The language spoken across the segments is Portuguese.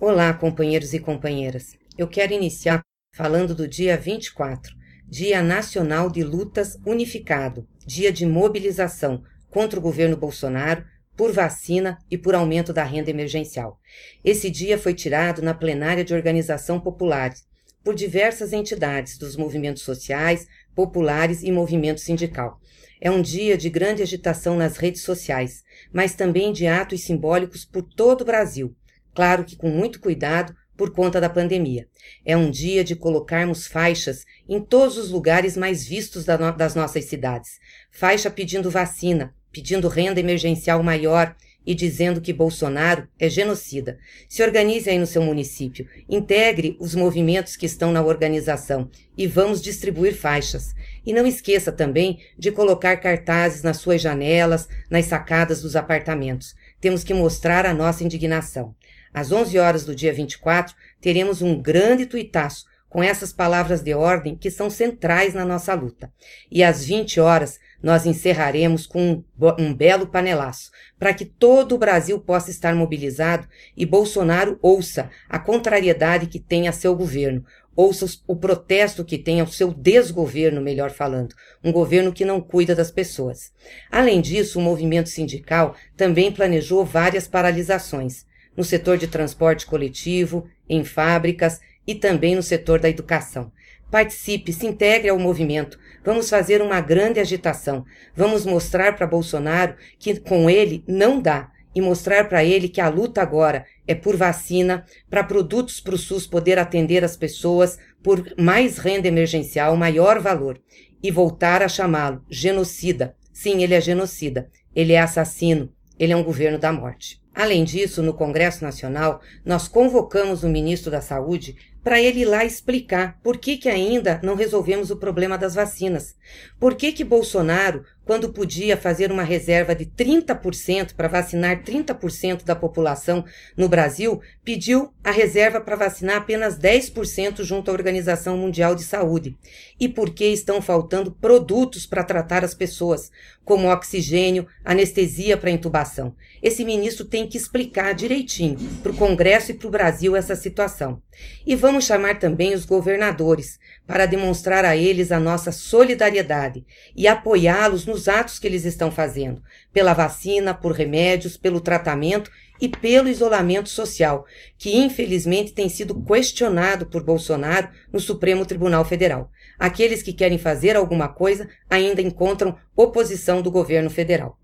Olá, companheiros e companheiras. Eu quero iniciar falando do dia 24, Dia Nacional de Lutas Unificado, dia de mobilização contra o governo Bolsonaro por vacina e por aumento da renda emergencial. Esse dia foi tirado na plenária de organização populares por diversas entidades dos movimentos sociais, populares e movimento sindical. É um dia de grande agitação nas redes sociais, mas também de atos simbólicos por todo o Brasil. Claro que com muito cuidado por conta da pandemia. É um dia de colocarmos faixas em todos os lugares mais vistos das nossas cidades. Faixa pedindo vacina, pedindo renda emergencial maior e dizendo que Bolsonaro é genocida. Se organize aí no seu município, integre os movimentos que estão na organização e vamos distribuir faixas. E não esqueça também de colocar cartazes nas suas janelas, nas sacadas dos apartamentos. Temos que mostrar a nossa indignação. Às 11 horas do dia 24, teremos um grande tuitaço com essas palavras de ordem que são centrais na nossa luta. E às 20 horas, nós encerraremos com um, um belo panelaço, para que todo o Brasil possa estar mobilizado e Bolsonaro ouça a contrariedade que tem a seu governo, ouça o protesto que tem ao seu desgoverno, melhor falando, um governo que não cuida das pessoas. Além disso, o movimento sindical também planejou várias paralisações no setor de transporte coletivo, em fábricas e também no setor da educação. Participe, se integre ao movimento. Vamos fazer uma grande agitação. Vamos mostrar para Bolsonaro que com ele não dá e mostrar para ele que a luta agora é por vacina, para produtos para o SUS poder atender as pessoas, por mais renda emergencial, maior valor e voltar a chamá-lo genocida. Sim, ele é genocida. Ele é assassino. Ele é um governo da morte. Além disso, no Congresso Nacional, nós convocamos o ministro da Saúde para ele ir lá explicar por que, que ainda não resolvemos o problema das vacinas. Por que, que Bolsonaro, quando podia fazer uma reserva de 30% para vacinar 30% da população no Brasil, pediu a reserva para vacinar apenas 10% junto à Organização Mundial de Saúde. E por que estão faltando produtos para tratar as pessoas, como oxigênio, anestesia para intubação. Esse ministro tem que explicar direitinho para o Congresso e para o Brasil essa situação. E vamos chamar também os governadores para demonstrar a eles a nossa solidariedade e apoiá-los nos atos que eles estão fazendo, pela vacina, por remédios, pelo tratamento e pelo isolamento social, que infelizmente tem sido questionado por Bolsonaro no Supremo Tribunal Federal. Aqueles que querem fazer alguma coisa ainda encontram oposição do governo federal.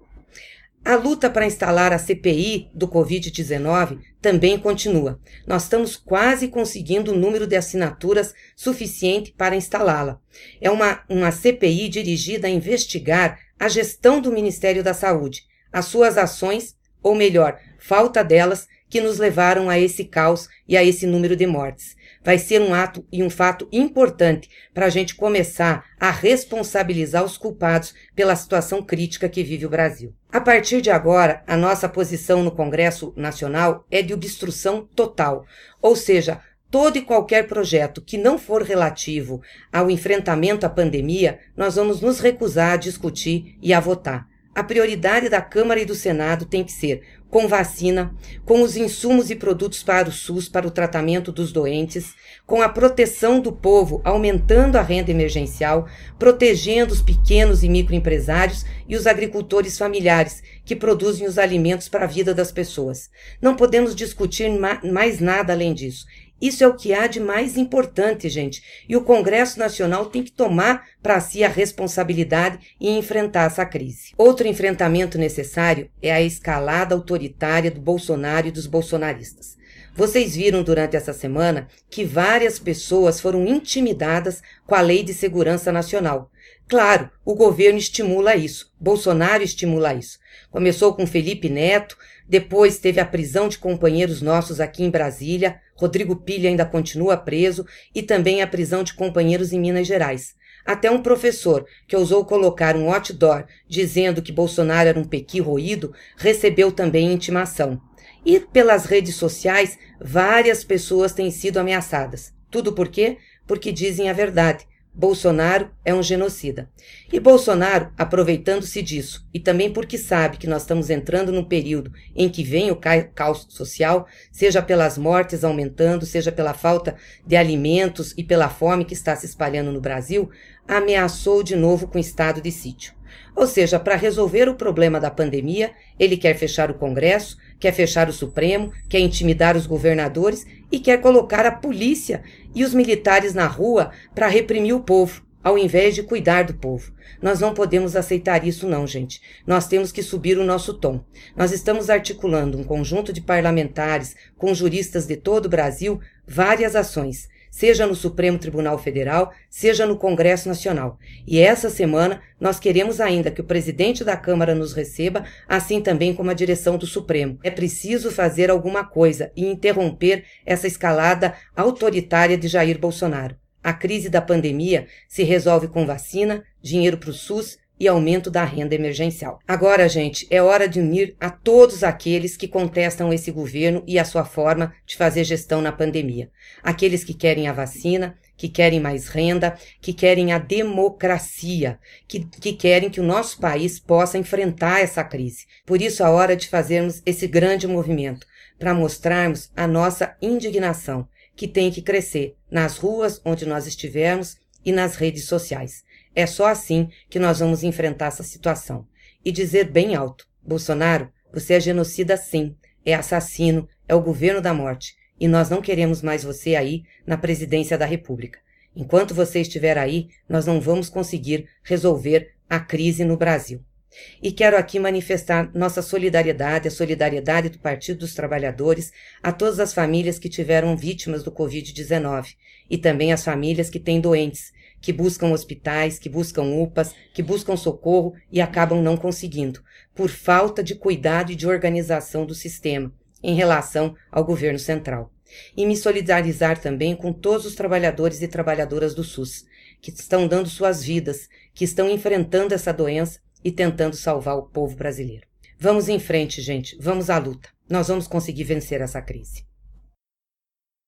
A luta para instalar a CPI do Covid-19 também continua. Nós estamos quase conseguindo o número de assinaturas suficiente para instalá-la. É uma, uma CPI dirigida a investigar a gestão do Ministério da Saúde, as suas ações, ou melhor, falta delas, que nos levaram a esse caos e a esse número de mortes vai ser um ato e um fato importante para a gente começar a responsabilizar os culpados pela situação crítica que vive o Brasil. A partir de agora, a nossa posição no Congresso Nacional é de obstrução total, ou seja, todo e qualquer projeto que não for relativo ao enfrentamento à pandemia, nós vamos nos recusar a discutir e a votar. A prioridade da Câmara e do Senado tem que ser com vacina, com os insumos e produtos para o SUS para o tratamento dos doentes, com a proteção do povo, aumentando a renda emergencial, protegendo os pequenos e microempresários e os agricultores familiares que produzem os alimentos para a vida das pessoas. Não podemos discutir mais nada além disso. Isso é o que há de mais importante, gente. E o Congresso Nacional tem que tomar para si a responsabilidade e enfrentar essa crise. Outro enfrentamento necessário é a escalada autoritária do Bolsonaro e dos bolsonaristas. Vocês viram durante essa semana que várias pessoas foram intimidadas com a Lei de Segurança Nacional. Claro, o governo estimula isso, Bolsonaro estimula isso. Começou com Felipe Neto, depois teve a prisão de companheiros nossos aqui em Brasília, Rodrigo Pilha ainda continua preso, e também a prisão de companheiros em Minas Gerais. Até um professor, que ousou colocar um outdoor dizendo que Bolsonaro era um pequi roído, recebeu também intimação. E pelas redes sociais, várias pessoas têm sido ameaçadas. Tudo por quê? Porque dizem a verdade. Bolsonaro é um genocida. E Bolsonaro, aproveitando-se disso, e também porque sabe que nós estamos entrando num período em que vem o caos social, seja pelas mortes aumentando, seja pela falta de alimentos e pela fome que está se espalhando no Brasil, ameaçou de novo com estado de sítio. Ou seja, para resolver o problema da pandemia, ele quer fechar o Congresso, quer fechar o Supremo, quer intimidar os governadores e quer colocar a polícia e os militares na rua para reprimir o povo, ao invés de cuidar do povo. Nós não podemos aceitar isso, não, gente. Nós temos que subir o nosso tom. Nós estamos articulando um conjunto de parlamentares com juristas de todo o Brasil várias ações seja no Supremo Tribunal Federal, seja no Congresso Nacional. E essa semana nós queremos ainda que o presidente da Câmara nos receba, assim também como a direção do Supremo. É preciso fazer alguma coisa e interromper essa escalada autoritária de Jair Bolsonaro. A crise da pandemia se resolve com vacina, dinheiro para o SUS e aumento da renda emergencial. Agora, gente, é hora de unir a todos aqueles que contestam esse governo e a sua forma de fazer gestão na pandemia. Aqueles que querem a vacina, que querem mais renda, que querem a democracia, que, que querem que o nosso país possa enfrentar essa crise. Por isso, a hora de fazermos esse grande movimento, para mostrarmos a nossa indignação, que tem que crescer nas ruas onde nós estivermos e nas redes sociais. É só assim que nós vamos enfrentar essa situação. E dizer bem alto: Bolsonaro, você é genocida sim, é assassino, é o governo da morte. E nós não queremos mais você aí na presidência da República. Enquanto você estiver aí, nós não vamos conseguir resolver a crise no Brasil. E quero aqui manifestar nossa solidariedade, a solidariedade do Partido dos Trabalhadores a todas as famílias que tiveram vítimas do Covid-19 e também as famílias que têm doentes que buscam hospitais, que buscam UPAs, que buscam socorro e acabam não conseguindo, por falta de cuidado e de organização do sistema em relação ao governo central. E me solidarizar também com todos os trabalhadores e trabalhadoras do SUS, que estão dando suas vidas, que estão enfrentando essa doença e tentando salvar o povo brasileiro. Vamos em frente, gente, vamos à luta. Nós vamos conseguir vencer essa crise.